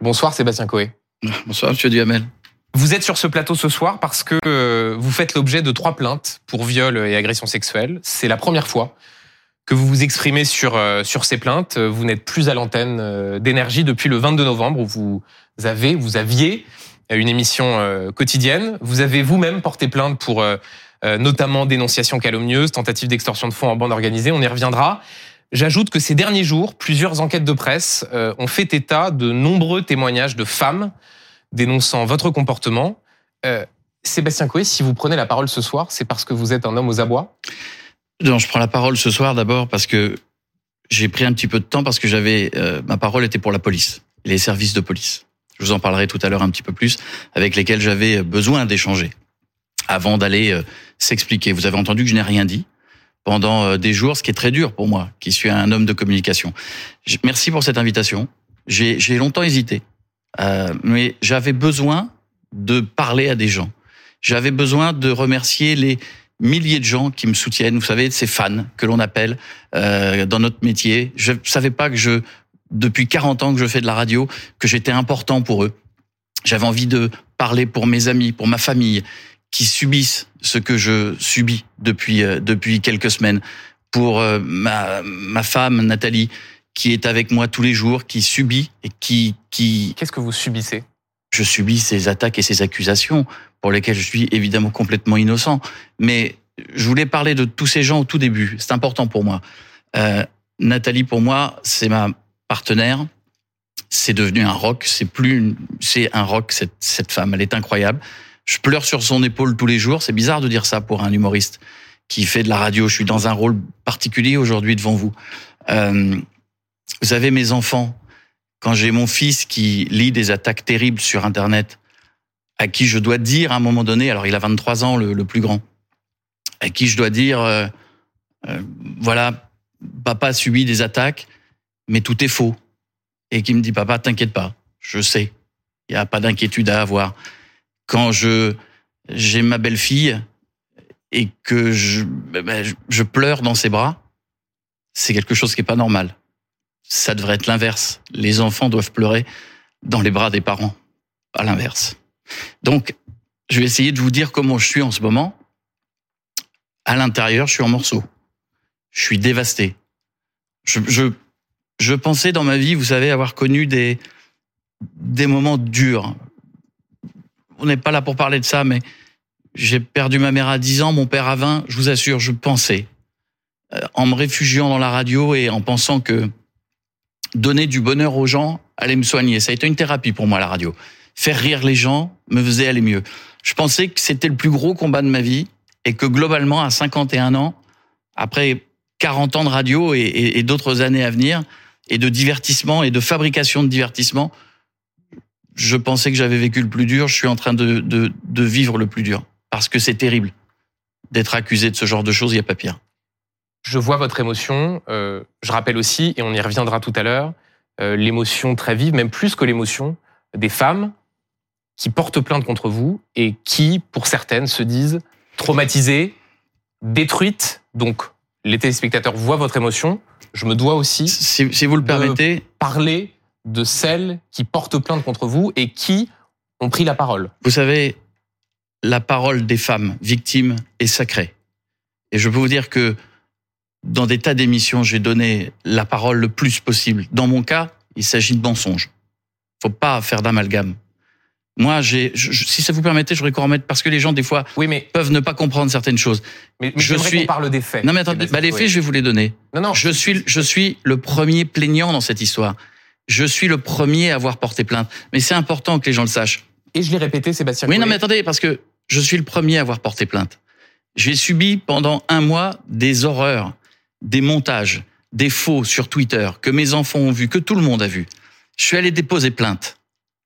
Bonsoir Sébastien Coé. Bonsoir Monsieur Duhamel. Vous êtes sur ce plateau ce soir parce que euh, vous faites l'objet de trois plaintes pour viol et agression sexuelle. C'est la première fois que vous vous exprimez sur, euh, sur ces plaintes. Vous n'êtes plus à l'antenne euh, d'énergie depuis le 22 novembre où vous avez, vous aviez une émission quotidienne. Vous avez vous-même porté plainte pour notamment dénonciation calomnieuse, tentative d'extorsion de fonds en bande organisée. On y reviendra. J'ajoute que ces derniers jours, plusieurs enquêtes de presse ont fait état de nombreux témoignages de femmes dénonçant votre comportement. Euh, Sébastien Coé, si vous prenez la parole ce soir, c'est parce que vous êtes un homme aux abois? Non, je prends la parole ce soir d'abord parce que j'ai pris un petit peu de temps parce que j'avais euh, ma parole était pour la police, les services de police. Je vous en parlerai tout à l'heure un petit peu plus, avec lesquels j'avais besoin d'échanger avant d'aller euh, s'expliquer. Vous avez entendu que je n'ai rien dit pendant des jours, ce qui est très dur pour moi, qui suis un homme de communication. Merci pour cette invitation. J'ai longtemps hésité. Euh, mais j'avais besoin de parler à des gens. J'avais besoin de remercier les milliers de gens qui me soutiennent. Vous savez, ces fans que l'on appelle euh, dans notre métier. Je savais pas que je, depuis 40 ans que je fais de la radio, que j'étais important pour eux. J'avais envie de parler pour mes amis, pour ma famille, qui subissent ce que je subis depuis euh, depuis quelques semaines. Pour euh, ma, ma femme Nathalie, qui est avec moi tous les jours, qui subit et qui... qui... Qu'est-ce que vous subissez? Je subis ces attaques et ces accusations pour lesquelles je suis évidemment complètement innocent. Mais je voulais parler de tous ces gens au tout début. C'est important pour moi. Euh, Nathalie, pour moi, c'est ma partenaire. C'est devenu un rock. C'est plus, c'est un rock cette, cette femme. Elle est incroyable. Je pleure sur son épaule tous les jours. C'est bizarre de dire ça pour un humoriste qui fait de la radio. Je suis dans un rôle particulier aujourd'hui devant vous. Euh, vous savez, mes enfants, quand j'ai mon fils qui lit des attaques terribles sur Internet, à qui je dois dire à un moment donné, alors il a 23 ans, le, plus grand, à qui je dois dire, euh, euh, voilà, papa a subi des attaques, mais tout est faux. Et qui me dit, papa, t'inquiète pas, je sais, il n'y a pas d'inquiétude à avoir. Quand je j'ai ma belle-fille et que je, ben, je pleure dans ses bras, c'est quelque chose qui est pas normal ça devrait être l'inverse. Les enfants doivent pleurer dans les bras des parents, à l'inverse. Donc, je vais essayer de vous dire comment je suis en ce moment. À l'intérieur, je suis en morceaux. Je suis dévasté. Je, je, je pensais dans ma vie, vous savez, avoir connu des, des moments durs. On n'est pas là pour parler de ça, mais j'ai perdu ma mère à 10 ans, mon père à 20. Je vous assure, je pensais, euh, en me réfugiant dans la radio et en pensant que donner du bonheur aux gens allait me soigner. Ça a été une thérapie pour moi, la radio. Faire rire les gens me faisait aller mieux. Je pensais que c'était le plus gros combat de ma vie et que globalement, à 51 ans, après 40 ans de radio et, d'autres années à venir, et de divertissement et de fabrication de divertissement, je pensais que j'avais vécu le plus dur. Je suis en train de, de vivre le plus dur. Parce que c'est terrible d'être accusé de ce genre de choses, il n'y a pas pire je vois votre émotion. Euh, je rappelle aussi, et on y reviendra tout à l'heure, euh, l'émotion très vive, même plus que l'émotion, des femmes qui portent plainte contre vous et qui, pour certaines, se disent traumatisées, détruites. Donc, les téléspectateurs voient votre émotion. Je me dois aussi, si, vous le permettez, parler de celles qui portent plainte contre vous et qui ont pris la parole. Vous savez, la parole des femmes victimes est sacrée. Et je peux vous dire que dans des tas d'émissions, j'ai donné la parole le plus possible. Dans mon cas, il s'agit de mensonges. Faut pas faire d'amalgame. Moi, j'ai, si ça vous permettait, je voudrais qu'on remette parce que les gens des fois oui, mais, peuvent ne pas comprendre certaines choses. Mais, je suis. parle des faits. Non, mais attendez, bah, les faits, je vais vous les donner. Non, non. Je suis, je suis le premier plaignant dans cette histoire. Je suis le premier à avoir porté plainte. Mais c'est important que les gens le sachent. Et je l'ai répété, Sébastien. Oui, non, mais attendez, parce que je suis le premier à avoir porté plainte. J'ai subi pendant un mois des horreurs des montages, des faux sur Twitter que mes enfants ont vu, que tout le monde a vu. Je suis allé déposer plainte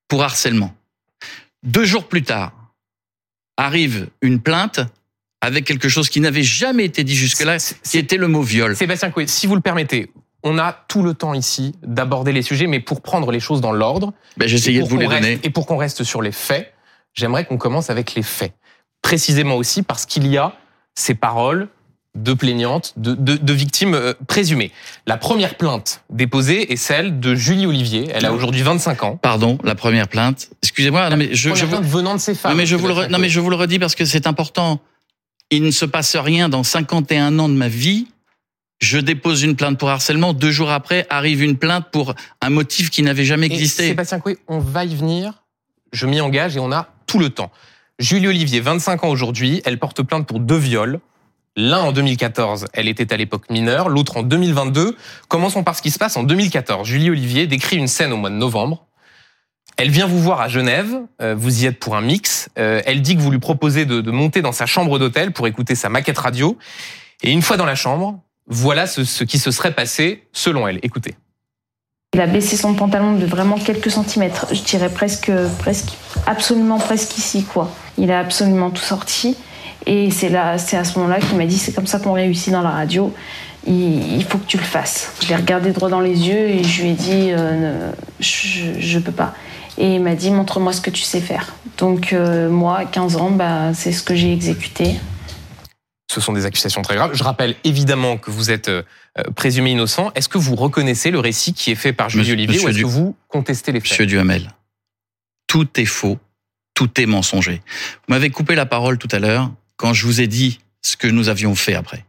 pour harcèlement. Deux jours plus tard, arrive une plainte avec quelque chose qui n'avait jamais été dit jusque-là, qui était le mot viol. Sébastien Coué, si vous le permettez, on a tout le temps ici d'aborder les sujets, mais pour prendre les choses dans l'ordre. Ben, J'essayais de vous les donner. et pour qu'on reste sur les faits, j'aimerais qu'on commence avec les faits. Précisément aussi parce qu'il y a ces paroles de plaignantes, de, de, de victimes euh, présumées. La première plainte déposée est celle de Julie Olivier. Elle a aujourd'hui 25 ans. Pardon, la première plainte. Excusez-moi, non mais je, vous, venant de ces femmes. non mais je vous le, non mais je vous le redis parce que c'est important. Il ne se passe rien dans 51 ans de ma vie. Je dépose une plainte pour harcèlement. Deux jours après, arrive une plainte pour un motif qui n'avait jamais Et existé. Sébastien Coué, on va y venir. Je m'y engage et on a tout le temps. Julie Olivier, 25 ans aujourd'hui, elle porte plainte pour deux viols. L'un en 2014, elle était à l'époque mineure, l'autre en 2022. Commençons par ce qui se passe en 2014. Julie Olivier décrit une scène au mois de novembre. Elle vient vous voir à Genève, euh, vous y êtes pour un mix. Euh, elle dit que vous lui proposez de, de monter dans sa chambre d'hôtel pour écouter sa maquette radio. Et une fois dans la chambre, voilà ce, qui se serait passé selon elle. Écoutez. Il a baissé son pantalon de vraiment quelques centimètres, je dirais presque, presque, absolument presque ici, quoi. Il a absolument tout sorti. Et c'est là, c'est à ce moment-là qu'il m'a dit c'est comme ça qu'on réussit dans la radio. Il, faut que tu le fasses. Je l'ai regardé droit dans les yeux et je lui ai dit euh, ne- peux pas. Et il m'a dit montre-moi ce que tu sais faire. Donc euh, moi, à 15 ans, bah, c'est ce que j'ai exécuté. Ce sont des accusations très graves. Je rappelle évidemment que vous êtes euh, euh, présumé innocent. Est-ce que vous reconnaissez le récit qui est fait par Julie Olivier monsieur ou est-ce Du- que vous contestez les faits? Monsieur Duhamel, tout est faux, tout est mensonger. Vous m'avez coupé la parole tout à l'heure quand je vous ai dit ce que nous avions fait après.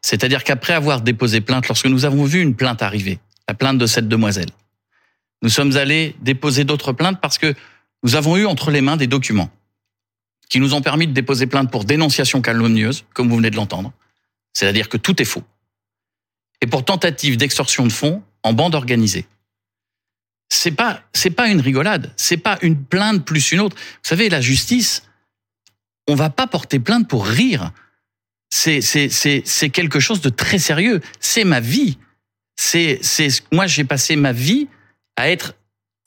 C'est-à-dire qu'après avoir déposé plainte, lorsque nous avons vu une plainte arriver, la plainte de cette demoiselle, nous sommes allés déposer d'autres plaintes parce que nous avons eu entre les mains des documents qui nous ont permis de déposer plainte pour dénonciation calomnieuse, comme vous venez de l'entendre. C'est-à-dire que tout est faux. Et pour tentative d'extorsion de fonds en bande organisée c'est pas c'est pas une rigolade, c'est pas une plainte plus une autre. Vous savez, la justice, on va pas porter plainte pour rire. C'est c'est c'est quelque chose de très sérieux. C'est ma vie. C'est c'est moi j'ai passé ma vie à être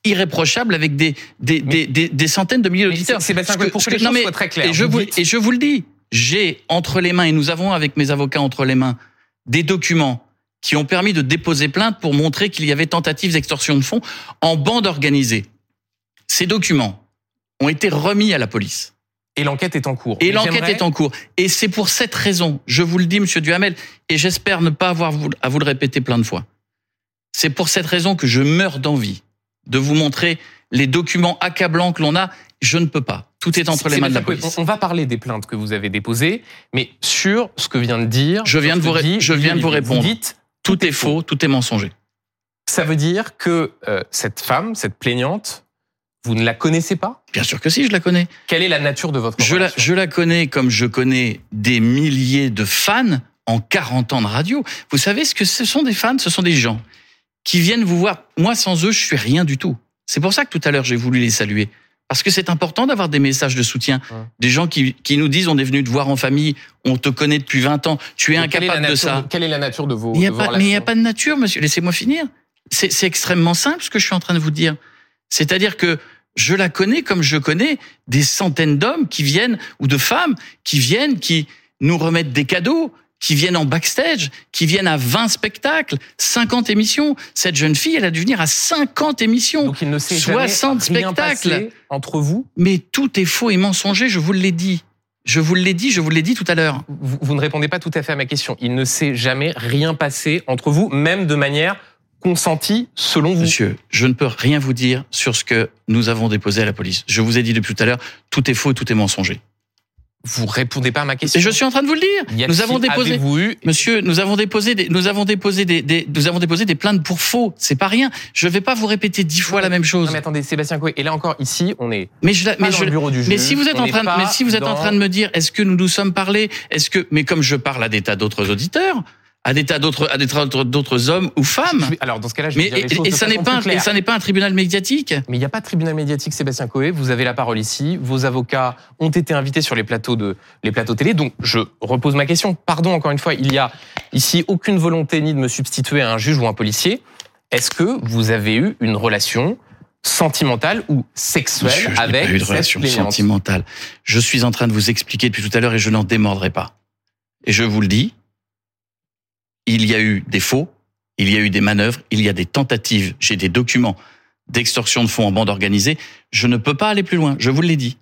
irréprochable avec des des des, des, des centaines de milliers d'auditeurs. Sébastien que- pour ce que les que- non, choses mais- soient très claires. Et je vous dites- et je vous le dis, j'ai entre les mains, et nous avons avec mes avocats entre les mains, des documents qui ont permis de déposer plainte pour montrer qu'il y avait tentative d'extorsion de fonds en bande organisée. Ces documents ont été remis à la police. Et l'enquête est en cours. Et l'enquête est en cours. Et c'est pour cette raison, je vous le dis, monsieur Duhamel, et j'espère ne pas avoir à vous le répéter plein de fois. C'est pour cette raison que je meurs d'envie de vous montrer les documents accablants que l'on a. Je ne peux pas. Tout est entre les mains de la police. On va parler des plaintes que vous avez déposées, mais sur ce que vient de dire. Je viens de vous dit je viens de vous répondre. Vous dites, Tout est faux, tout est mensonger. ça veut dire que euh, cette femme, cette plaignante, vous ne la connaissez pas? Bien sûr que si, je la connais. Quelle est la nature de votre Je la, je la connais comme je connais des milliers de fans en 40 ans de radio. Vous savez ce que ce sont des fans? Ce sont des gens qui viennent vous voir. Moi, sans eux, je suis rien du tout. C'est pour ça que tout à l'heure, j'ai voulu les saluer. Parce que c'est important d'avoir des messages de soutien. Ouais. Des gens qui, qui nous disent, on est venu te voir en famille, on te connaît depuis 20 ans, tu es incapable de ça. Quelle est la nature de vos, Il y a de vos mais il n'y a pas de nature, monsieur. Laissez-moi finir. C'est c'est extrêmement simple ce que je suis en train de vous dire. C'est-à-dire que je la connais comme je connais des centaines d'hommes qui viennent, ou de femmes, qui viennent, qui nous remettent des cadeaux, qui viennent en backstage, qui viennent à 20 spectacles, 50 émissions. Cette jeune fille, elle a dû venir à 50 émissions. Donc il ne s'est jamais 60 rien spectacles. passé entre vous. Mais tout est faux et mensonger, je vous l'ai dit. Je vous l'ai dit, je vous l'ai dit tout à l'heure. vous. Vous ne répondez pas tout à fait à ma question. Il ne s'est jamais rien passé entre vous, même de manière consentie selon vous. Monsieur, je ne peux rien vous dire sur ce que nous avons déposé à la police. Je vous ai dit depuis tout à l'heure, tout est faux et tout est mensonger. Vous répondez pas à ma question. Et je suis en train de vous le dire. Nous avons déposé, eu monsieur, nous avons déposé des, nous avons déposé des, des- nous avons déposé des plaintes pour faux. C'est pas rien. Je vais pas vous répéter dix fois la même chose. Non, mais attendez, Sébastien Coué. Et là encore, ici, on est Mais je, la- pas mais dans je, le bureau du juge. mais si vous êtes en train, de, mais si vous êtes en train de me dire, est-ce que nous nous sommes parlé, est-ce que, mais comme je parle à des tas d'autres auditeurs, à des tas d'autres, à des tas d'autres- d'autres hommes ou femmes. Alors, dans ce cas-là, je Mais vais dire les et, choses et de ça n'est pas, un, et ça n'est pas un tribunal médiatique? Mais il n'y a pas de tribunal médiatique, Sébastien Coé. Vous avez la parole ici. Vos avocats ont été invités sur les plateaux de les plateaux télé. Donc, je repose ma question. Pardon, encore une fois, il y a ici aucune volonté ni de me substituer à un juge ou un policier. Est-ce que vous avez eu une relation sentimentale ou sexuelle Monsieur, je avec pas eu de cette relation sentimentale. Je suis en train de vous expliquer depuis tout à l'heure et je n'en démordrai pas. Et je vous le dis, il y a eu des faux, il y a eu des manœuvres, il y a des tentatives, j'ai des documents d'extorsion de fonds en bande organisée. Je ne peux pas aller plus loin, je vous l'ai dit.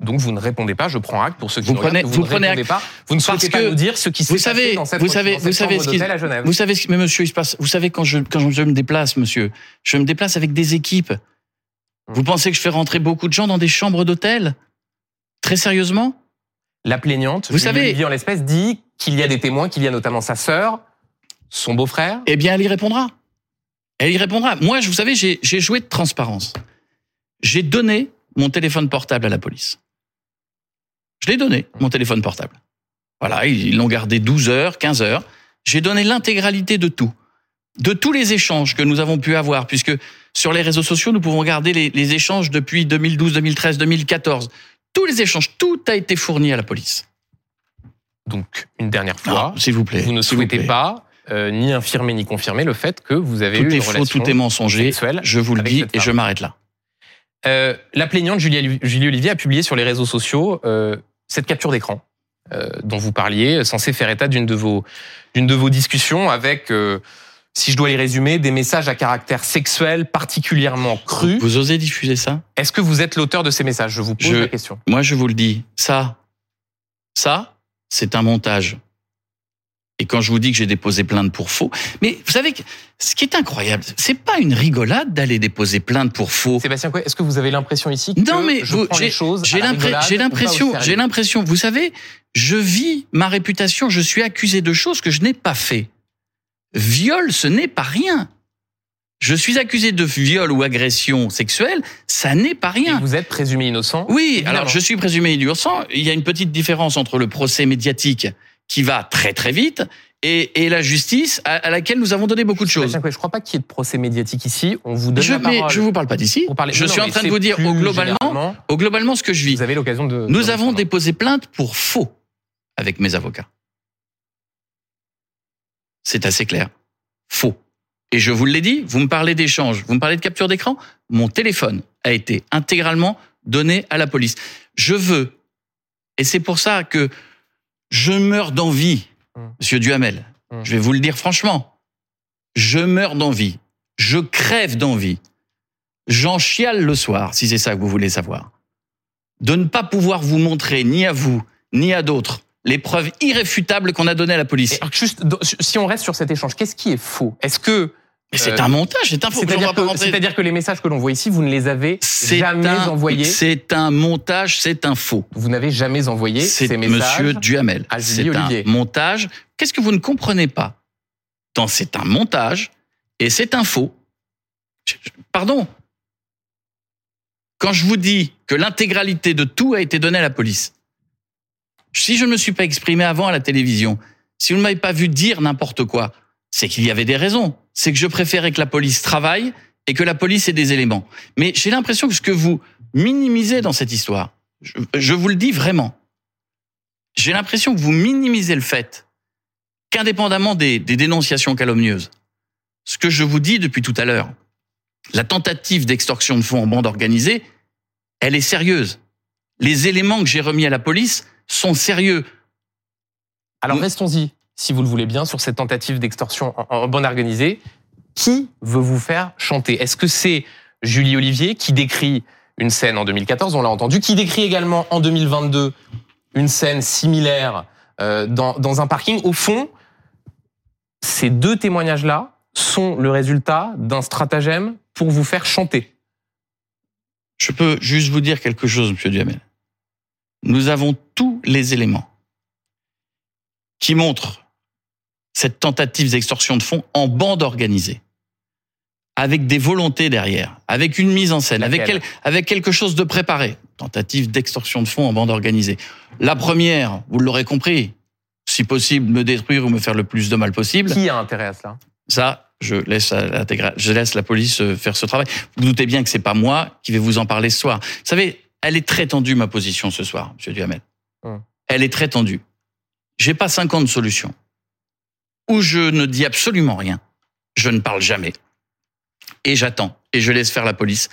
Donc vous ne répondez pas, je prends acte pour ceux qui Vous nous prenez- regardent, vous ne prenez répondez pas. Vous ne souhaitez pas nous dire ce qui s'est passé dans cette, vous savez, dans cette vous savez ce qui- à Genève. Vous savez, ce qui- mais monsieur, il se passe. Vous savez quand je quand je me déplace, monsieur, je me déplace avec des équipes. Vous pensez que je fais rentrer beaucoup de gens dans des chambres d'hôtel? Très sérieusement? La plaignante, Vous Julie savez- en l'espèce, dit qu'il y a des témoins, qu'il y a notamment sa sœur, son beau-frère. Eh bien, elle y répondra. Elle y répondra. Moi, je- vous savez, j'ai joué de transparence. J'ai donné mon téléphone portable à la police. Je l'ai donné, mon téléphone portable. Voilà, ils l'ont gardé 12 heures, 15 heures. J'ai donné l'intégralité de tout. De tous les échanges que nous avons pu avoir, puisque sur les réseaux sociaux, nous pouvons garder les, les échanges depuis 2012, 2013, 2014. Tous les échanges, tout a été fourni à la police. Donc, une dernière fois, Ah, S'il vous plaît. vous ne vous souhaitez plaît. pas euh, ni infirmer ni confirmer le fait que vous avez eu Tout une est faux, relation tout est mensonger. Je vous le dis et je m'arrête là. Euh, la plaignante Julie, Julie Olivier a publié sur les réseaux sociaux euh, cette capture d'écran dont vous parliez, censée faire état d'une de vos d'une de vos discussions avec, si je dois les résumer, des messages à caractère sexuel particulièrement crus. Vous osez diffuser ça? Est-ce que vous êtes l'auteur de ces messages? Je vous pose Je- la question. Moi, je vous le dis, ça, ça, c'est un montage. Et quand je vous dis que j'ai déposé plainte pour faux, mais vous savez que ce qui est incroyable, c'est pas une rigolade d'aller déposer plainte pour faux. Sébastien est-ce que vous avez l'impression ici que Non, mais je vous- prends les choses J'ai l'impression, j'ai l'impression, vous savez, je vis ma réputation, je suis accusé de choses que je n'ai pas fait. Viol, ce n'est pas rien. Je suis accusé de viol ou agression sexuelle, ça n'est pas Et rien. vous êtes présumé innocent Oui, Évidemment. alors je suis présumé innocent. Il y a une petite différence entre le procès médiatique qui va très très vite et, et la justice à, à laquelle nous avons donné beaucoup de choses. Je ne crois pas qu'il y ait de procès médiatique ici. On vous donne Je, la mais parole. je vous parle pas d'ici. Je Non, suis en mais train de vous dire au globalement, au globalement ce que je vis. Vous avez l'occasion de. Nous de avons déposé plainte pour faux avec mes avocats. C'est assez clair. Faux. Et je vous l'ai dit, vous me parlez d'échange, vous me parlez de capture d'écran, mon téléphone a été intégralement donné à la police. Je veux, et c'est pour ça que je meurs d'envie, Hum. monsieur Duhamel, Hum. je vais vous le dire franchement, je meurs d'envie, je crève d'envie, j'en chiale le soir, si c'est ça que vous voulez savoir de ne pas pouvoir vous montrer, ni à vous, ni à d'autres, les preuves irréfutables qu'on a données à la police. Et juste, si on reste sur cet échange, qu'est-ce qui est faux? Est-ce que. Mais c'est euh, un montage, c'est un faux. C'est-à-dire que, les messages que l'on voit ici, vous ne les avez jamais un- envoyés. C'est un montage, c'est un faux. Vous n'avez jamais envoyé C'est ces messages. Monsieur Duhamel. C'est un montage. Qu'est-ce que vous ne comprenez pas Dans c'est un montage et c'est un faux? Pardon. Quand je vous dis que l'intégralité de tout a été donnée à la police, si je ne me suis pas exprimé avant à la télévision, si vous ne m'avez pas vu dire n'importe quoi, c'est qu'il y avait des raisons. C'est que je préférais que la police travaille et que la police ait des éléments. Mais j'ai l'impression que ce que vous minimisez dans cette histoire, je, je vous le dis vraiment, j'ai l'impression que vous minimisez le fait qu'indépendamment des, des dénonciations calomnieuses, ce que je vous dis depuis tout à l'heure, la tentative d'extorsion de fonds en bande organisée, elle est sérieuse. Les éléments que j'ai remis à la police sont sérieux. Alors restons-y, si vous le voulez bien, sur cette tentative d'extorsion en, en bande organisée. Qui veut vous faire chanter? Est-ce que c'est Julie Olivier qui décrit une scène en 2014, on l'a entendu, qui décrit également en 2022 une scène similaire euh, dans, dans un parking? Au fond, ces deux témoignages-là sont le résultat d'un stratagème pour vous faire chanter. Je peux juste vous dire quelque chose, Monsieur Duhamel. Nous avons tous les éléments qui montrent cette tentative d'extorsion de fonds en bande organisée, avec des volontés derrière, avec une mise en scène, avec, Laquelle quel- avec quelque chose de préparé. Tentative d'extorsion de fonds en bande organisée. La première, vous l'aurez compris, si possible, me détruire ou me faire le plus de mal possible. Qui a intérêt à cela? Ça, je laisse, je la police euh, faire ce travail. Vous, vous doutez bien que c'est pas moi qui vais vous en parler ce soir. Vous savez, elle est très tendue, ma position ce soir, Monsieur Duhamel. Hum. Elle est très tendue. J'ai pas 50 solutions. Ou je ne dis absolument rien. Je ne parle jamais. Et j'attends. Et je laisse faire la police.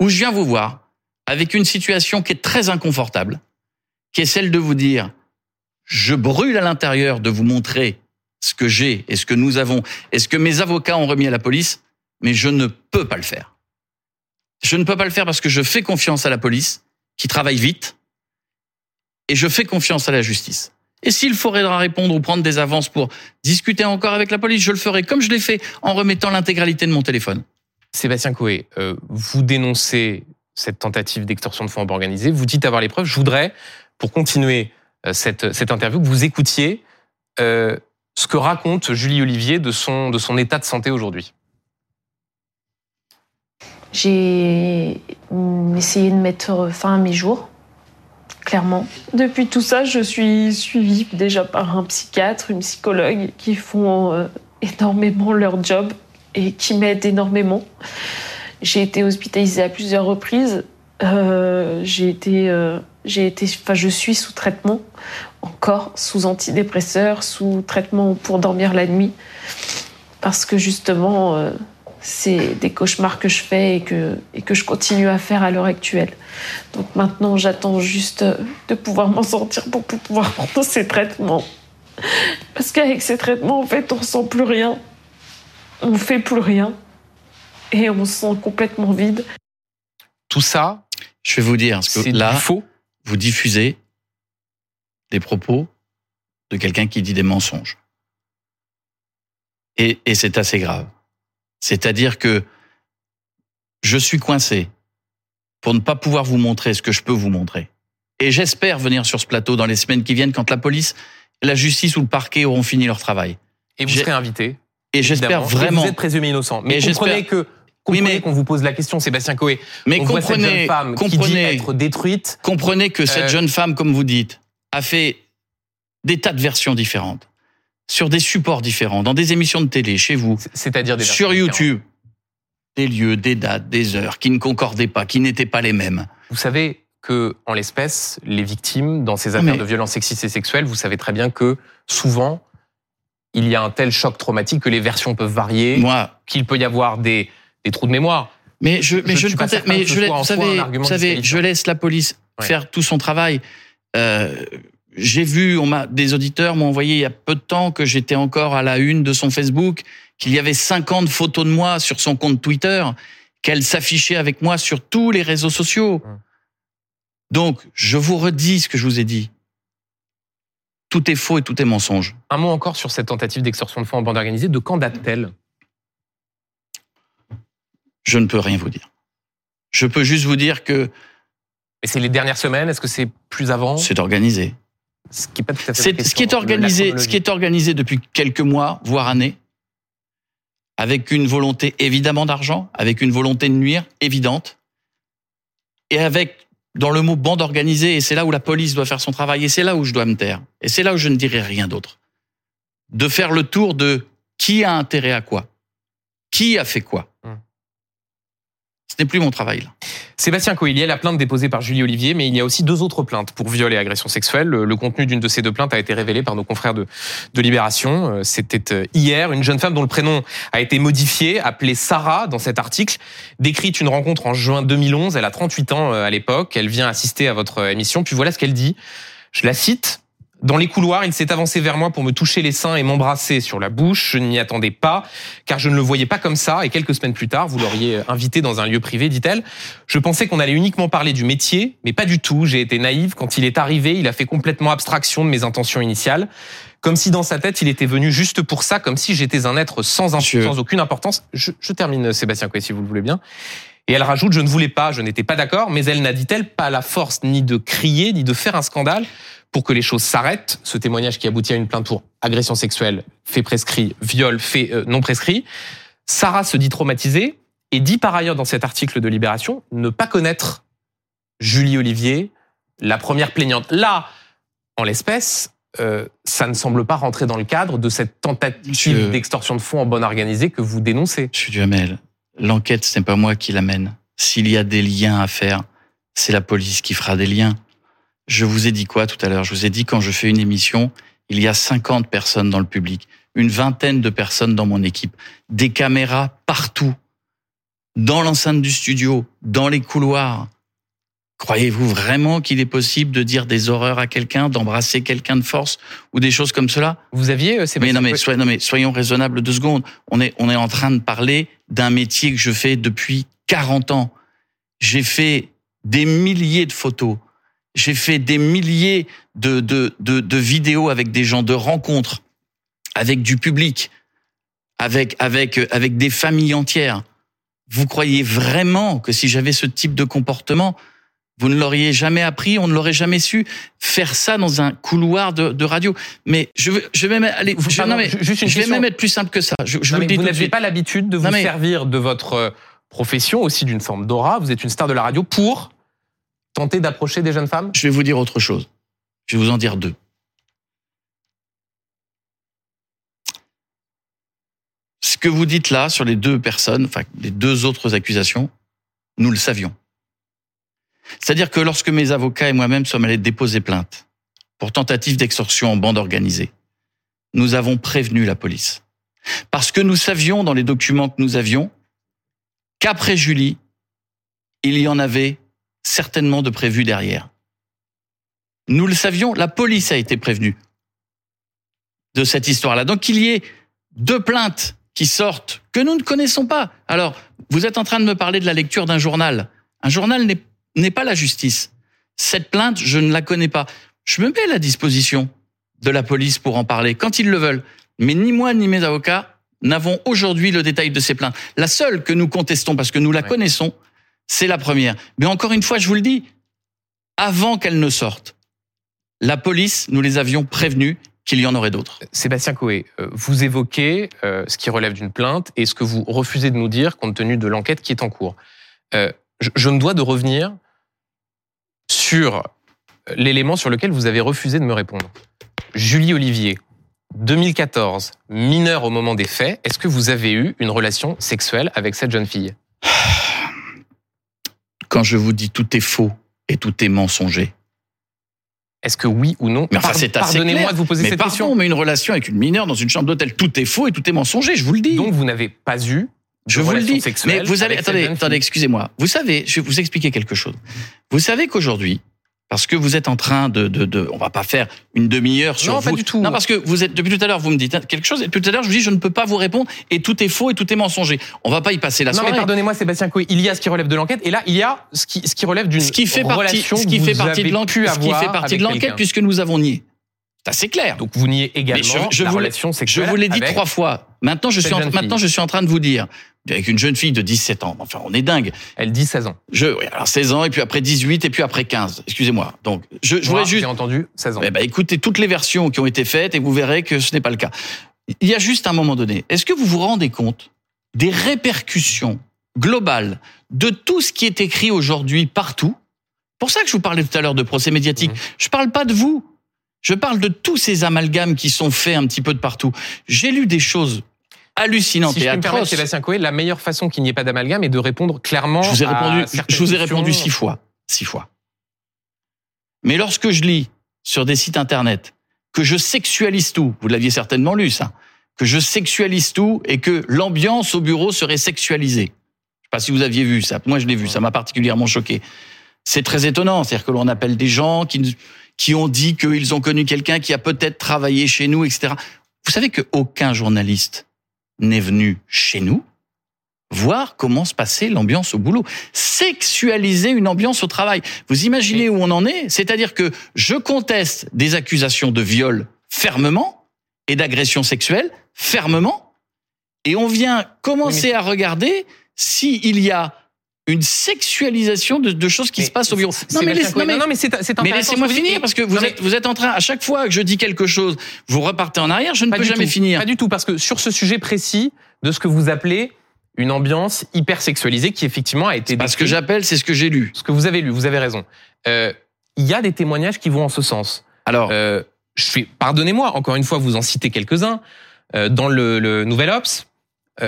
Ou je viens vous voir avec une situation qui est très inconfortable, qui est celle de vous dire, je brûle à l'intérieur de vous montrer ce que j'ai et ce que nous avons et ce que mes avocats ont remis à la police, mais je ne peux pas le faire. Je ne peux pas le faire parce que je fais confiance à la police, qui travaille vite, et je fais confiance à la justice. Et s'il faudra répondre ou prendre des avances pour discuter encore avec la police, je le ferai comme je l'ai fait en remettant l'intégralité de mon téléphone. Sébastien Coé, euh, vous dénoncez cette tentative d'extorsion de fonds organisés, vous dites avoir les preuves. Je voudrais, pour continuer euh, cette, cette interview, que vous écoutiez euh, ce que raconte Julie Olivier de son, de son état de santé aujourd'hui. J'ai essayé de mettre fin à mes jours, clairement. Depuis tout ça, je suis suivie déjà par un psychiatre, une psychologue qui font euh, énormément leur job et qui m'aident énormément. J'ai été hospitalisée à plusieurs reprises. Euh, j'ai été, euh, j'ai été, enfin, je suis sous traitement encore, sous antidépresseurs, sous traitement pour dormir la nuit, parce que justement, c'est des cauchemars que je fais et que, et que je continue à faire à l'heure actuelle. Donc maintenant, j'attends juste de pouvoir m'en sortir pour, pour pouvoir prendre ces traitements. Parce qu'avec ces traitements, en fait, on ressent plus rien. On fait plus rien. Et on se sent complètement vide. Tout ça, Je vais vous dire, parce que là, faux. vous diffusez des propos de quelqu'un qui dit des mensonges. Et, et c'est assez grave. C'est-à-dire que je suis coincé pour ne pas pouvoir vous montrer ce que je peux vous montrer. Et j'espère venir sur ce plateau dans les semaines qui viennent quand la police, la justice ou le parquet auront fini leur travail. Et vous serez invité. Et j'espère. Et vraiment. Vous êtes présumé innocent. Mais comprenez que Oui, comprenez mais- qu'on vous pose la question, Sébastien Coé. Mais on voit cette jeune comprenez, femme qui dit comprenez, être détruite. comprenez que cette Euh, jeune femme, comme vous dites, a fait des tas de versions différentes, sur des supports différents, dans des émissions de télé, chez vous, C'est-à-dire sur YouTube, des lieux, des dates, des heures qui ne concordaient pas, qui n'étaient pas les mêmes. Vous savez que, en l'espèce, les victimes, dans ces Ah, affaires mais- de violences sexistes et sexuelles, vous savez très bien que, souvent, il y a un tel choc traumatique que les versions peuvent varier, qu'il peut y avoir des, des trous de mémoire. mais je, mais Je je, suis ne mais je, vous savez, vous savez, je laisse la police Ouais. faire tout son travail. Euh, j'ai vu, on m'a, des auditeurs m'ont envoyé il y a peu de temps que j'étais encore à la une de son Facebook, qu'il y avait 50 photos de moi sur son compte Twitter, qu'elle s'affichait avec moi sur tous les réseaux sociaux. Hum. Donc, je vous redis ce que je vous ai dit. Tout est faux et tout est mensonge. Un mot encore sur cette tentative d'extorsion de fonds en bande organisée. De quand date-t-elle? Je ne peux rien vous dire. Je peux juste vous dire que Et c'est les dernières semaines? Est-ce que c'est plus avant? C'est organisé. Ce qui est pas tout à fait la C'est ce qui est organisé, ce qui est organisé depuis quelques mois, voire années, avec une volonté évidemment d'argent, avec une volonté de nuire évidente, et avec dans le mot bande organisée, et c'est là où la police doit faire son travail, et c'est là où je dois me taire, et c'est là où je ne dirai rien d'autre, de faire le tour de qui a intérêt à quoi, qui a fait quoi. Hum. Ce n'est plus mon travail là. Sébastien a la plainte déposée par Julie Olivier, mais il y a aussi deux autres plaintes pour viol et agression sexuelle. Le, le contenu d'une de ces deux plaintes a été révélé par nos confrères de, de Libération. Euh, C'était euh, hier. Une jeune femme dont le prénom a été modifié, appelée Sarah dans cet article, décrit une rencontre en juin 2011. Elle a 38 ans euh, à l'époque. Elle vient assister à votre émission. Puis voilà ce qu'elle dit. Je la cite. Dans les couloirs, il s'est avancé vers moi pour me toucher les seins et m'embrasser sur la bouche. Je n'y attendais pas, car je ne le voyais pas comme ça. Et quelques semaines plus tard, vous l'auriez invité dans un lieu privé, dit-elle. Je pensais qu'on allait uniquement parler du métier, mais pas du tout. J'ai été naïve. Quand il est arrivé, il a fait complètement abstraction de mes intentions initiales. Comme si dans sa tête, il était venu juste pour ça, comme si j'étais un être sans, sans aucune importance. Je, je termine, Sébastien Coué, si vous le voulez bien. Et elle rajoute, je ne voulais pas, je n'étais pas d'accord, mais elle n'a, dit-elle, pas la force ni de crier, ni de faire un scandale pour que les choses s'arrêtent. Ce témoignage qui aboutit à une plainte pour agression sexuelle, fait prescrit, viol, fait euh, non prescrit. Sarah se dit traumatisée et dit par ailleurs dans cet article de Libération ne pas connaître Julie Olivier, la première plaignante. Là, en l'espèce, euh, ça ne semble pas rentrer dans le cadre de cette tentative d'extorsion de fonds en bonne organisée que vous dénoncez. Monsieur Duhamel, l'enquête, ce n'est pas moi qui l'amène. S'il y a des liens à faire, c'est la police qui fera des liens. Je vous ai dit quoi tout à l'heure? Je vous ai dit quand je fais une émission, il y a 50 personnes dans le public, une vingtaine de personnes dans mon équipe, des caméras partout, dans l'enceinte du studio, dans les couloirs. Croyez-vous vraiment qu'il est possible de dire des horreurs à quelqu'un, d'embrasser quelqu'un de force ou des choses comme cela? Vous aviez, euh, mais non, mais, soyons, non, mais soyons raisonnables deux secondes. On est, on est en train de parler d'un métier que je fais depuis 40 ans. J'ai fait des milliers de photos. J'ai fait des milliers de, de, de, de vidéos avec des gens, de rencontres, avec du public, avec, avec, avec des familles entières. Vous croyez vraiment que si j'avais ce type de comportement, vous ne l'auriez jamais appris, on ne l'aurait jamais su faire ça dans un couloir de, de radio? Mais je vais, je vais même aller, Vous- je, pardon, non, mais ju- juste une je vais même être plus simple que ça. Je, je Non, vous le dis n'avez pas l'habitude de vous Non, mais- servir de votre euh, profession, aussi d'une forme d'aura. Vous êtes une star de la radio pour tenter d'approcher des jeunes femmes? Je vais vous dire autre chose. Je vais vous en dire deux. Ce que vous dites là sur les deux personnes, enfin les deux autres accusations, nous le savions. C'est-à-dire que lorsque mes avocats et moi-même sommes allés déposer plainte pour tentative d'extorsion en bande organisée, nous avons prévenu la police. Parce que nous savions dans les documents que nous avions qu'après Julie, il y en avait certainement de prévus derrière. Nous le savions, la police a été prévenue de cette histoire-là. Donc qu'il y ait deux plaintes qui sortent que nous ne connaissons pas. Alors, vous êtes en train de me parler de la lecture d'un journal. Un journal n'est n'est pas la justice. Cette plainte, je ne la connais pas. Je me mets à la disposition de la police pour en parler quand ils le veulent. Mais ni moi ni mes avocats n'avons aujourd'hui le détail de ces plaintes. La seule que nous contestons, parce que nous la Ouais. connaissons, c'est la première. Mais encore une fois, je vous le dis, avant qu'elle ne sorte, la police, nous les avions prévenus qu'il y en aurait d'autres. Sébastien Coé, euh, vous évoquez euh, ce qui relève d'une plainte et ce que vous refusez de nous dire compte tenu de l'enquête qui est en cours. Euh, je, je me dois de revenir sur l'élément sur lequel vous avez refusé de me répondre. Julie Olivier, 2014, mineure au moment des faits, est-ce que vous avez eu une relation sexuelle avec cette jeune fille? Quand je vous dis tout est faux et tout est mensonger. Est-ce que oui ou non Mais enfin, c'est assez Pardonnez-moi de vous poser mais cette pardon, question. mais une relation avec une mineure dans une chambre d'hôtel, tout est faux et tout est mensonger, je vous le dis. Donc vous n'avez pas eu de je vous le dis. Mais vous cette attendez, attendez, excusez-moi. Vous savez, je vais vous expliquer quelque chose. Vous savez qu'aujourd'hui, parce que vous êtes en train de, de, de, on va pas faire une demi-heure sur Non, vous. pas du tout. Non, parce que vous êtes, depuis tout à l'heure, vous me dites quelque chose, et tout à l'heure, je vous dis, je ne peux pas vous répondre, et tout est faux, et tout est mensonger. On va pas y passer la Non mais soirée. pardonnez-moi Sébastien Coé, il y a ce qui relève de l'enquête et là il y a ce qui, ce qui relève d'une ce qui fait partie, relation ce qui fait partie de l'enquête, ce qui fait partie de l'enquête, puisque nous avons nié. C'est clair. Donc vous niez également Mais je- je la vous l'ai- relation Je sexuelle vous l'ai dit avec- trois fois. Maintenant, je suis en, jeune maintenant, fille. je suis en train de vous dire, avec une jeune fille de 17 ans. Enfin, on est dingue. Elle dit 16 ans. Je, oui, alors 16 ans, et puis après 18, et puis après 15. Excusez-moi. Donc, je, je Moi, voudrais juste, J'ai entendu 16 ans. eh ben, écoutez toutes les versions qui ont été faites et vous verrez que ce n'est pas le cas. Il y a juste un moment donné. Est-ce que vous vous rendez compte des répercussions globales de tout ce qui est écrit aujourd'hui partout? Pour ça que je vous parlais tout à l'heure de procès médiatique. Mhm. Je parle pas de vous. Je parle de tous ces amalgames qui sont faits un petit peu de partout. J'ai lu des choses hallucinantes si je et permettre, atroces. Sébastien la meilleure façon qu'il n'y ait pas d'amalgame est de répondre clairement. Je vous ai répondu, je vous ai répondu six fois. Six fois. Mais lorsque je lis sur des sites internet que je sexualise tout, vous l'aviez certainement lu ça, que je sexualise tout et que l'ambiance au bureau serait sexualisée. Je sais pas si vous aviez vu ça. Moi, je l'ai vu. Ça m'a particulièrement choqué. C'est très étonnant. C'est-à-dire que l'on appelle des gens qui, qui ont dit qu'ils ont connu quelqu'un qui a peut-être travaillé chez nous, etc. Vous savez qu'aucun journaliste n'est venu chez nous voir comment se passait l'ambiance au boulot. Sexualiser une ambiance au travail. Vous imaginez où on en est? C'est-à-dire que je conteste des accusations de viol fermement et d'agression sexuelle fermement, et on vient commencer à regarder s'il y a une sexualisation de, de choses qui Mais se passent au bureau. Non mais, laisse- non, mais- non, mais c'est laissez-moi finir parce que vous êtes, vous êtes en train, à chaque fois que je dis quelque chose, vous repartez en arrière, je ne peux jamais tout. finir. Pas du tout, parce que sur ce sujet précis de ce que vous appelez une ambiance hyper sexualisée qui effectivement a été Parce que j'appelle, c'est ce que j'ai lu. ce que vous avez lu, vous avez raison. Euh, Il y a des témoignages qui vont en ce sens. Alors, Euh, je pardonnez-moi, encore une fois, vous en citez quelques-uns. Euh, dans le, le Nouvel Ops,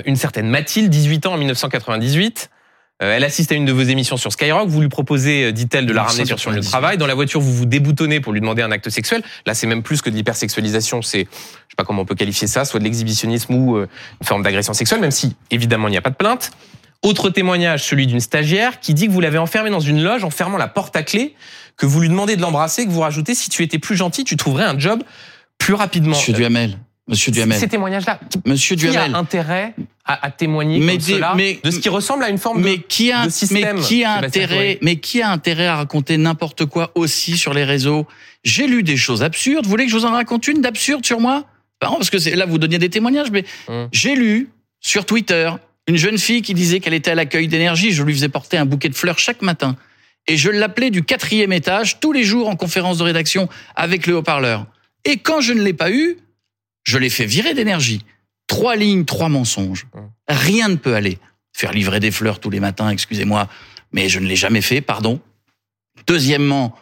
une certaine Mathilde, 18 ans en 1998, euh, elle assiste à une de vos émissions sur Skyrock. Vous lui proposez, euh, dit-elle, de la ramener sur son lieu de 1998. travail. Dans la voiture, vous vous déboutonnez pour lui demander un acte sexuel. Là, c'est même plus que de l'hypersexualisation. C'est, je sais pas comment on peut qualifier ça, soit de l'exhibitionnisme ou euh, une forme d'agression sexuelle, même si, évidemment, il n'y a pas de plainte. Autre témoignage, celui d'une stagiaire qui dit que vous l'avez enfermé dans une loge en fermant la porte à clé, que vous lui demandez de l'embrasser, que vous rajoutez si tu étais plus gentil, tu trouverais un job plus rapidement. Monsieur Duhamel, Monsieur Duhamel. Ces témoignages-là, Monsieur qui a Duhamel. intérêt à, à témoigner Mais comme des- cela mais- de ce qui ressemble à une forme mais de... qui a, de système, mais qui a intérêt, mais qui a intérêt à raconter n'importe quoi aussi sur les réseaux? J'ai lu des choses absurdes. Vous voulez que je vous en raconte une d'absurde sur moi? Pardon, parce que là vous donniez des témoignages, mais Hum. j'ai lu sur Twitter une jeune fille qui disait qu'elle était à l'accueil d'énergie. Je lui faisais porter un bouquet de fleurs chaque matin. Et je l'appelais du quatrième étage tous les jours en conférence de rédaction avec le haut-parleur. Et quand je ne l'ai pas eu, je l'ai fait virer d'énergie. Trois lignes, trois mensonges. Hum. Rien ne peut aller. Faire livrer des fleurs tous les matins, excusez-moi, mais je ne l'ai jamais fait, pardon. Deuxièmement,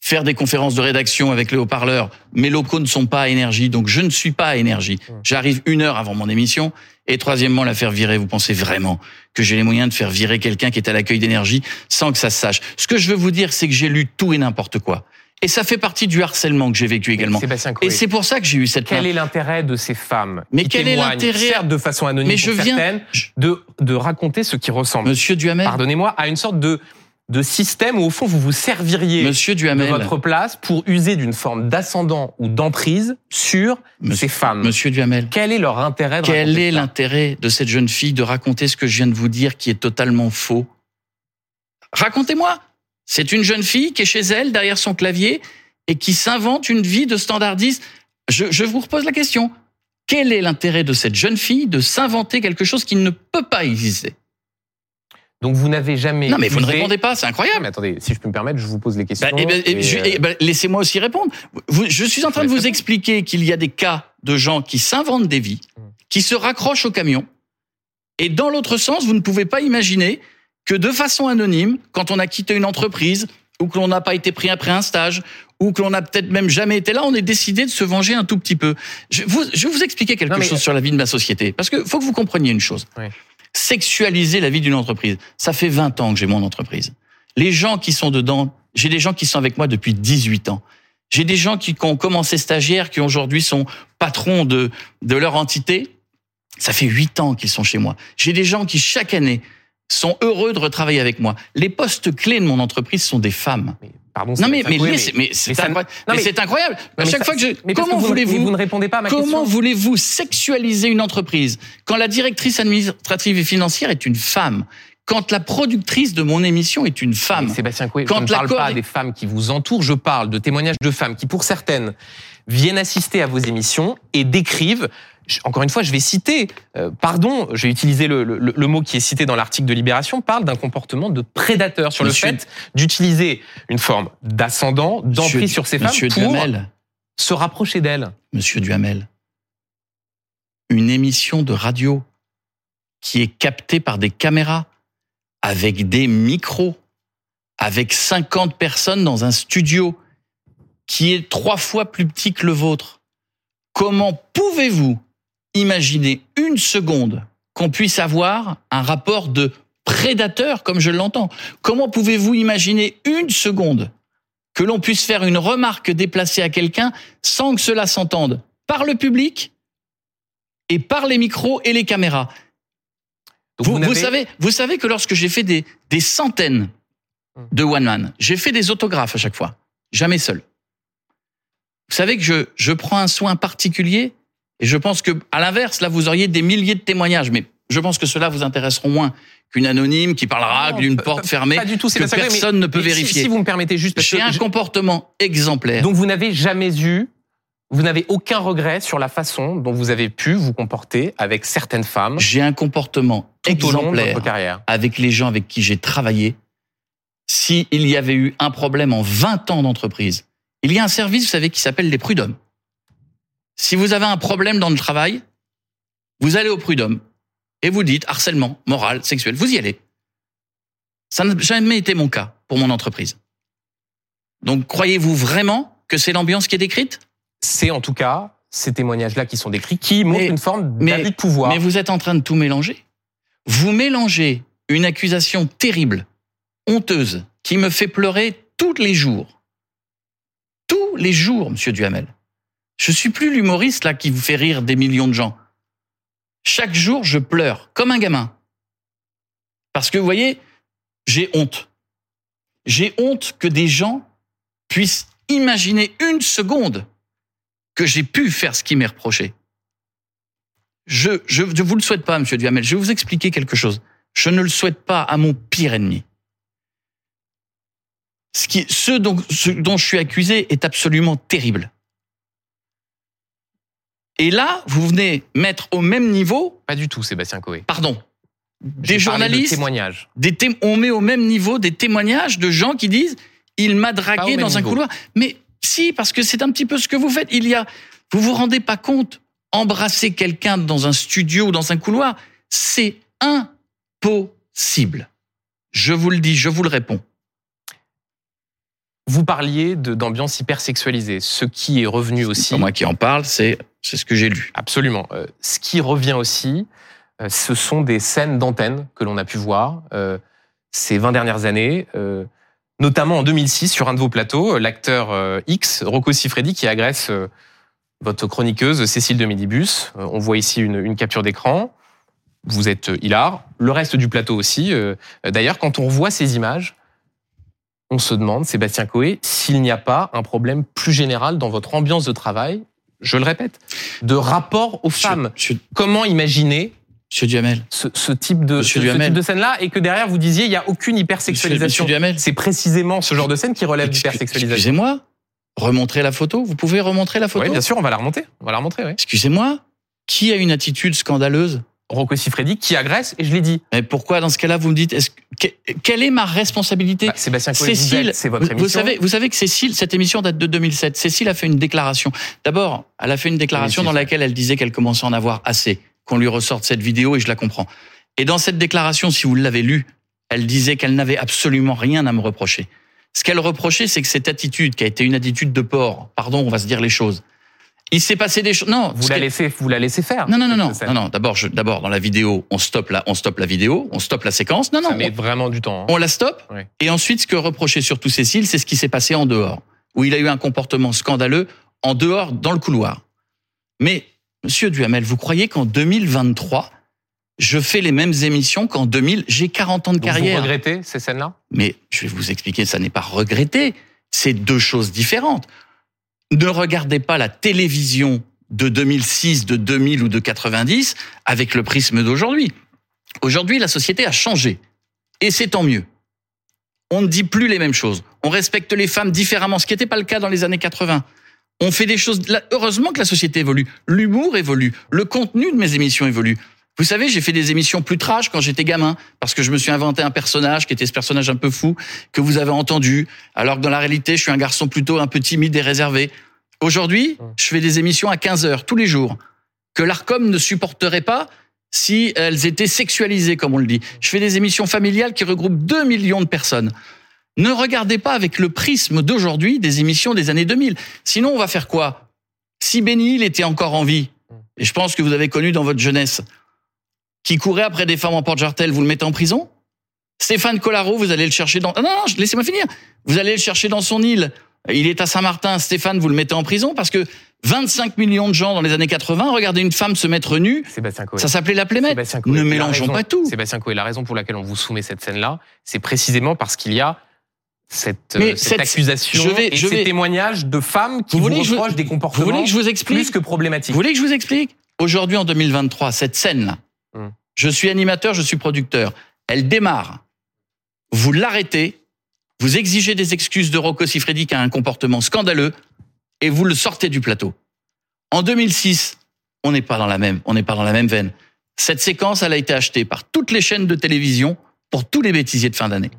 faire des conférences de rédaction avec le haut-parleur. Mes locaux ne sont pas à énergie, donc je ne suis pas à énergie. Hum. J'arrive une heure avant mon émission. Et troisièmement, la faire virer. Vous pensez vraiment que j'ai les moyens de faire virer quelqu'un qui est à l'accueil d'énergie sans que ça se sache Ce que je veux vous dire, c'est que j'ai lu tout et n'importe quoi. Et ça fait partie du harcèlement que j'ai vécu également. Et c'est pour ça que j'ai eu cette Quel plainte. est l'intérêt de ces femmes Mais qui quel est l'intérêt certes de façon anonyme Mais je pour viens- certaines, de, de raconter ce qui ressemble, Monsieur Duhamel, pardonnez-moi, à une sorte de, de système où au fond vous vous serviriez Monsieur de Duhamel, votre place pour user d'une forme d'ascendant ou d'emprise sur Monsieur- ces femmes. Monsieur Duhamel. Quel est leur intérêt de Quel est l'intérêt de cette jeune fille de raconter ce que je viens de vous dire qui est totalement faux? Racontez-moi. C'est une jeune fille qui est chez elle, derrière son clavier, et qui s'invente une vie de standardiste. Je, je vous repose la question. Quel est l'intérêt de cette jeune fille de s'inventer quelque chose qui ne peut pas exister? Donc vous n'avez jamais. Non, mais vous ne répondez pas, c'est incroyable. mais attendez, si je peux me permettre, je vous pose les questions. Bah, eh ben, eh, et, je- euh, eh ben, Laissez-moi aussi répondre. Vous- je suis en train de vous répondre. expliquer qu'il y a des cas de gens qui s'inventent des vies, Mm. qui se raccrochent au camion. Et dans l'autre sens, vous ne pouvez pas imaginer que de façon anonyme, quand on a quitté une entreprise, ou que l'on n'a pas été pris après un stage, ou que l'on n'a peut-être même jamais été là, on est décidé de se venger un tout petit peu. Je, vous, je vais vous expliquer quelque Non, chose sur la vie de ma société. Parce que faut que vous compreniez une chose. Oui. Sexualiser la vie d'une entreprise. Ça fait 20 ans que j'ai mon entreprise. Les gens qui sont dedans, j'ai des gens qui sont avec moi depuis 18 ans. J'ai des gens qui, qui ont commencé stagiaires, qui aujourd'hui sont patrons de, de leur entité. Ça fait 8 ans qu'ils sont chez moi. J'ai des gens qui, chaque année, sont heureux de retravailler avec moi. Les postes clés de mon entreprise sont des femmes. mais pardon, Non mais mais, c'est incroyable. à chaque ça- fois que je, mais comment voulez-vous vous ne répondez pas à ma Comment voulez-vous sexualiser une entreprise quand la directrice administrative et financière est une femme Quand la productrice de mon émission est une femme? Mais Sébastien Coué, Quand je ne parle pas est- des femmes qui vous entourent, je parle de témoignages de femmes qui, pour certaines, viennent assister à vos émissions et décrivent. Encore une fois, je vais citer, euh, pardon, je vais utiliser le, le- le mot qui est cité dans l'article de Libération, parle d'un comportement de prédateur sur Monsieur- le fait d'utiliser une forme d'ascendant, d'emprise sur ces femmes Monsieur pour Duhamel, se rapprocher d'elles. Monsieur Duhamel, une émission de radio qui est captée par des caméras, avec des micros, avec 50 personnes dans un studio qui est trois fois plus petit que le vôtre. Comment pouvez-vous imaginer une seconde qu'on puisse avoir un rapport de prédateur comme je l'entends Comment pouvez-vous imaginer une seconde que l'on puisse faire une remarque déplacée à quelqu'un sans que cela s'entende par le public et par les micros et les caméras? Vous, savez, vous savez que lorsque j'ai fait des, des centaines de one man, j'ai fait des autographes à chaque fois, jamais seul. Vous savez que je, je prends un soin particulier et je pense que à l'inverse, là, vous auriez des milliers de témoignages, mais je pense que cela vous intéresseront moins qu'une anonyme qui parlera d'une porte pas- fermée Pas du tout, que mais- personne ne peut si- vérifier. Si, vous me permettez juste, J'ai un je- comportement exemplaire. Donc vous n'avez jamais eu, vous n'avez aucun regret sur la façon dont vous avez pu vous comporter avec certaines femmes J'ai un comportement exemplaire carrière. avec les gens avec qui j'ai travaillé. S'il y avait eu un problème en 20 ans d'entreprise, il y a un service, vous savez, qui s'appelle les prud'hommes. Si vous avez un problème dans le travail, vous allez au prud'homme et vous dites harcèlement moral, sexuel, vous y allez. Ça n'a jamais été mon cas pour mon entreprise. Donc croyez-vous vraiment que c'est l'ambiance qui est décrite? C'est en tout cas ces témoignages-là qui sont décrits, qui montrent Mais- une forme d'abus de pouvoir. Mais vous êtes en train de tout mélanger. Vous mélangez une accusation terrible, honteuse, qui me fait pleurer tous les jours. Tous les jours, monsieur Duhamel. Je suis plus l'humoriste là qui vous fait rire des millions de gens. Chaque jour, je pleure comme un gamin. Parce que vous voyez, j'ai honte. J'ai honte que des gens puissent imaginer une seconde que j'ai pu faire ce qui m'est reproché. je, je, je vous le souhaite pas, Monsieur Duhamel. Je vais vous expliquer quelque chose. Je ne le souhaite pas à mon pire ennemi. Ce, qui, ce, ce dont je suis accusé est absolument terrible. Et là, vous venez mettre au même niveau, Pas du tout, Sébastien Coé. pardon, des parlé de journalistes, témoignages. des té- on met au même niveau des témoignages de gens qui disent il m'a dragué dans un niveau. couloir. Mais si, parce que c'est un petit peu ce que vous faites. Il y a, vous vous rendez pas compte, embrasser quelqu'un dans un studio ou dans un couloir, c'est impossible. Je vous le dis, je vous le réponds. Vous parliez d'ambiance hyper sexualisée, ce qui est revenu C'est aussi. pas moi qui en parle, c'est c'est ce que j'ai lu. Absolument. Euh, ce qui revient aussi, euh, ce sont des scènes d'antenne que l'on a pu voir euh, ces 20 dernières années, notamment en 2006 sur un de vos plateaux, l'acteur X, Rocco Siffredi, qui agresse votre chroniqueuse Cécile de Midibus. Euh, on voit ici une, capture d'écran. Vous êtes hilar. Le reste du plateau aussi. D'ailleurs, quand on voit ces images, on se demande, Sébastien Coé, s'il n'y a pas un problème plus général dans votre ambiance de travail, je le répète, de rapport aux femmes. Monsieur, Comment imaginer Monsieur Duhamel. ce, ce type de, Monsieur ce- ce Duhamel. type de scène-là et que derrière vous disiez il n'y a aucune hypersexualisation. C'est précisément ce genre de scène qui relève d'hypersexualisation. Excusez-moi. Remontrez la photo. Vous pouvez remontrer la photo Oui, bien sûr, on va la remonter. On va la remontrer, oui. Excusez-moi. Qui a une attitude scandaleuse Rocco Siffredi qui agresse, et je l'ai dit. Mais pourquoi, dans ce cas-là, vous me dites, est-ce que- quelle est ma responsabilité Bah, Sébastien Cécile, c'est votre émission. vous savez, vous savez que Cécile, cette émission date de 2007. Cécile a fait une déclaration. D'abord, elle a fait une déclaration Oui, dans laquelle elle disait qu'elle commençait à en avoir assez, qu'on lui ressorte cette vidéo, et je la comprends. Et dans cette déclaration, si vous l'avez lue, elle disait qu'elle n'avait absolument rien à me reprocher. Ce qu'elle reprochait, c'est que cette attitude, qui a été une attitude de porc, pardon, on va se dire les choses. Il s'est passé des choses. Non, vous la laissez, vous la laissez faire. non, non, non, non, non, non. D'abord, je, d'abord dans la vidéo, on stoppe la, on stoppe la vidéo, on stoppe la séquence. Non, non, Ça met vraiment du temps. hein. on la stoppe. Et ensuite, ce que reprochait surtout Cécile, c'est ce qui s'est passé en dehors, où il a eu un comportement scandaleux en dehors, dans le couloir. Mais, Monsieur Duhamel, vous croyez qu'en 2023, je fais les mêmes émissions qu'en 2000 J'ai 40 ans de Donc, vous carrière? regrettez ces scènes-là? Mais je vais vous expliquer, ça n'est pas regretter. C'est deux choses différentes. Ne regardez pas la télévision de 2006, de 2000 ou de 90 avec le prisme d'aujourd'hui. Aujourd'hui, la société a changé. Et c'est tant mieux. On ne dit plus les mêmes choses. On respecte les femmes différemment, ce qui n'était pas le cas dans les années 80. On fait des choses. Heureusement que la société évolue. L'humour évolue. Le contenu de mes émissions évolue. Vous savez, j'ai fait des émissions plus trash quand j'étais gamin, parce que je me suis inventé un personnage qui était ce personnage un peu fou que vous avez entendu, alors que dans la réalité, je suis un garçon plutôt un peu timide et réservé. Aujourd'hui, je fais des émissions à 15 heures tous les jours que l'Arcom ne supporterait pas si elles étaient sexualisées, comme on le dit. Je fais des émissions familiales qui regroupent 2 millions de personnes. Ne regardez pas avec le prisme d'aujourd'hui des émissions des années 2000. Sinon, on va faire quoi? Si Benny Hill était encore en vie, et je pense que vous avez connu dans votre jeunesse, qui courait après des femmes en porte-jartel, vous le mettez en prison? Stéphane Collaro, vous allez le chercher dans... Ah non, non, laissez-moi finir. Vous allez le chercher dans son île. Il est à Saint-Martin. Stéphane, vous le mettez en prison parce que 25 millions de gens dans les années 80 regardaient une femme se mettre nue. Sébastien Coé. Ça s'appelait la plémette. Ne la mélangeons raison- pas tout. Sébastien Coé, la raison pour laquelle on vous soumet cette scène-là, c'est précisément parce qu'il y a cette, euh, cette cette- accusation je vais- et je ces vais- témoignages de femmes qui Vous je- reprochent des Vous comportements voulez que je vous explique plus que problématiques. Vous voulez que je vous explique? Aujourd'hui, en 2023, cette scène-là, Hmm. je suis animateur, je suis producteur. Elle démarre. Vous l'arrêtez, vous exigez des excuses de Rocco Siffredi qui a un comportement scandaleux et vous le sortez du plateau. En 2006, on n'est pas dans la même, on n'est pas dans la même veine. Cette séquence, elle a été achetée par toutes les chaînes de télévision pour tous les bêtisiers de fin d'année.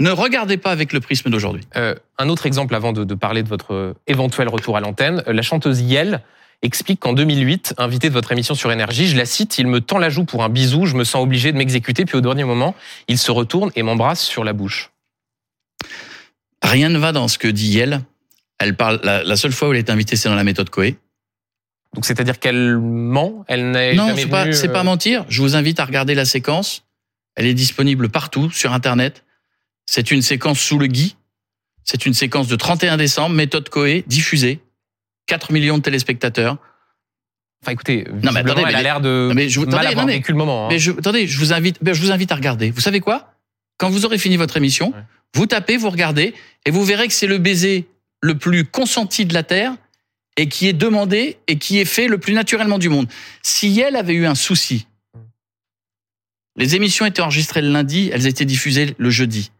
Ne regardez pas avec le prisme d'aujourd'hui. Euh, un autre exemple avant de, de parler de votre euh, éventuel retour à l'antenne, euh, la chanteuse Yel explique qu'en 2008, invitée de votre émission sur Énergie, je la cite, il me tend la joue pour un bisou, je me sens obligé de m'exécuter, puis au dernier moment, il se retourne et m'embrasse sur la bouche. Rien ne va dans ce que dit Yel. Elle parle, la, la seule fois où elle est invitée, c'est dans la méthode Coé. Donc c'est-à-dire qu'elle ment, elle n'est Non, c'est pas, c'est euh, pas mentir. Je vous invite à regarder la séquence. Elle est disponible partout sur Internet. C'est une séquence sous le gui. C'est une séquence de 31 décembre, méthode Coé, diffusée. 4 millions de téléspectateurs. Enfin écoutez, Non, mais attendez, elle a l'air de Non, mais je vous- mal attendez, avoir non, mais- vécu le moment. hein. Mais je, attendez, je vous invite, je vous invite à regarder. Vous savez quoi? Quand vous aurez fini votre émission, Ouais. vous tapez, vous regardez, et vous verrez que c'est le baiser le plus consenti de la terre, et qui est demandé et qui est fait le plus naturellement du monde. Si elle avait eu un souci, les émissions étaient enregistrées le lundi, elles étaient diffusées le jeudi.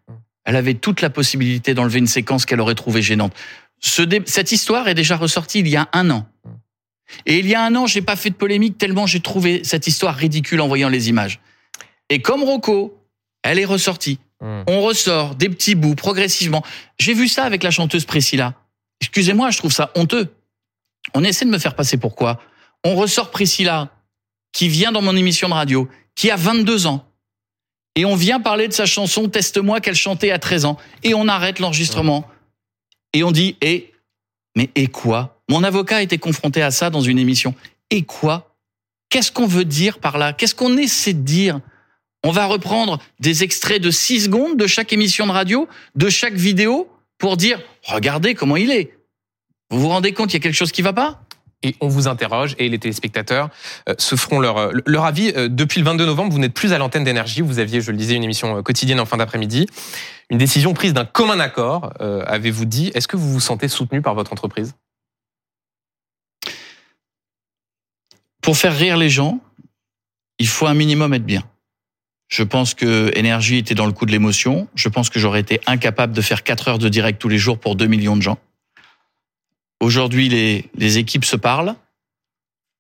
Elle avait toute la possibilité d'enlever une séquence qu'elle aurait trouvée gênante. Cette histoire est déjà ressortie il y a un an. Et il y a un an, j'ai pas fait de polémique tellement j'ai trouvé cette histoire ridicule en voyant les images. Et comme Rocco, elle est ressortie. Hmm. On ressort des petits bouts progressivement. J'ai vu ça avec la chanteuse Priscilla. Excusez-moi, je trouve ça honteux. On essaie de me faire passer pourquoi On ressort Priscilla, qui vient dans mon émission de radio, qui a 22 ans. Et on vient parler de sa chanson Teste-moi qu'elle chantait à 13 ans. Et on arrête l'enregistrement. Et on dit, et, mais et quoi? Mon avocat a été confronté à ça dans une émission. Et quoi? Qu'est-ce qu'on veut dire par là? Qu'est-ce qu'on essaie de dire? On va reprendre des extraits de 6 secondes de chaque émission de radio, de chaque vidéo, pour dire, regardez comment il est. Vous vous rendez compte, il y a quelque chose qui va pas? Et on vous interroge et les téléspectateurs euh, se feront leur, euh, leur avis. Euh, depuis le 22 novembre, vous n'êtes plus à l'antenne d'énergie. Vous aviez, je le disais, une émission quotidienne en fin d'après-midi. Une décision prise d'un commun accord, avez-vous dit. Est-ce que vous vous sentez soutenu par votre entreprise? Pour faire rire les gens, il faut un minimum être bien. Je pense que Énergie était dans le coup de l'émotion. Je pense que j'aurais été incapable de faire 4 heures de direct tous les jours pour 2 millions de gens. Aujourd'hui, les, les équipes se parlent.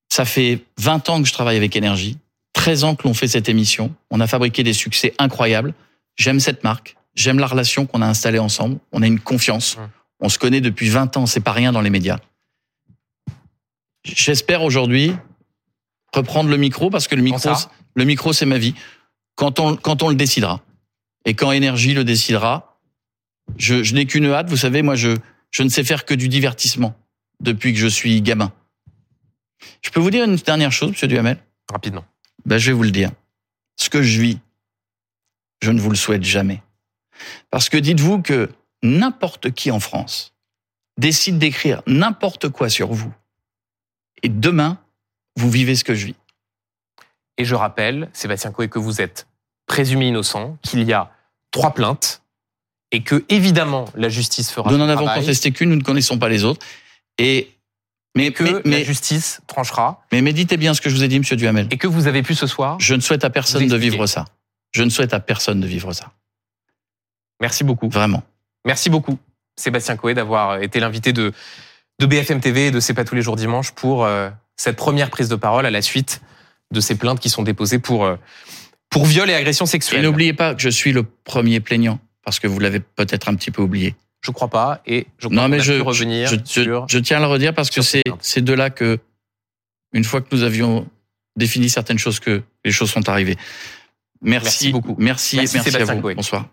Ça fait 20 ans que je travaille avec Énergie, 13 ans que l'on fait cette émission. On a fabriqué des succès incroyables. J'aime cette marque. J'aime la relation qu'on a installée ensemble. On a une confiance. On se connaît depuis 20 ans. C'est pas rien dans les médias. J'espère aujourd'hui reprendre le micro parce que le micro, le micro, c'est ma vie. Quand on, quand on le décidera. Et quand Énergie le décidera, je, je n'ai qu'une hâte. Vous savez, moi, je, je ne sais faire que du divertissement depuis que je suis gamin. Je peux vous dire une dernière chose, Monsieur Duhamel? Rapidement. Ben, je vais vous le dire. Ce que je vis, je ne vous le souhaite jamais. Parce que dites-vous que n'importe qui en France décide d'écrire n'importe quoi sur vous. Et demain, vous vivez ce que je vis. Et je rappelle, Sébastien Coé, que vous êtes présumé innocent, qu'il y a trois plaintes et que évidemment la justice fera. Nous n'en avons contesté qu'une, nous ne connaissons pas les autres. Et mais que la justice tranchera. Mais méditez bien ce que je vous ai dit, Monsieur Duhamel. Et que vous avez pu ce soir. Je ne souhaite à personne de vivre ça. Je ne souhaite à personne de vivre ça. Merci beaucoup. Vraiment. Merci beaucoup, Sébastien Coé, d'avoir été l'invité de, de BFM TV et de C'est pas tous les jours dimanche pour euh, cette première prise de parole à la suite de ces plaintes qui sont déposées pour, euh, pour viol et agression sexuelle. Et n'oubliez pas que je suis le premier plaignant parce que vous l'avez peut-être un petit peu oublié. Je crois pas, et je crois non, mais je, revenir je, je, tiens à le redire parce que c'est c'est de là que, une fois que nous avions défini certaines choses, que les choses sont arrivées. Merci, merci beaucoup. Merci, merci, merci, à vous. Bonsoir.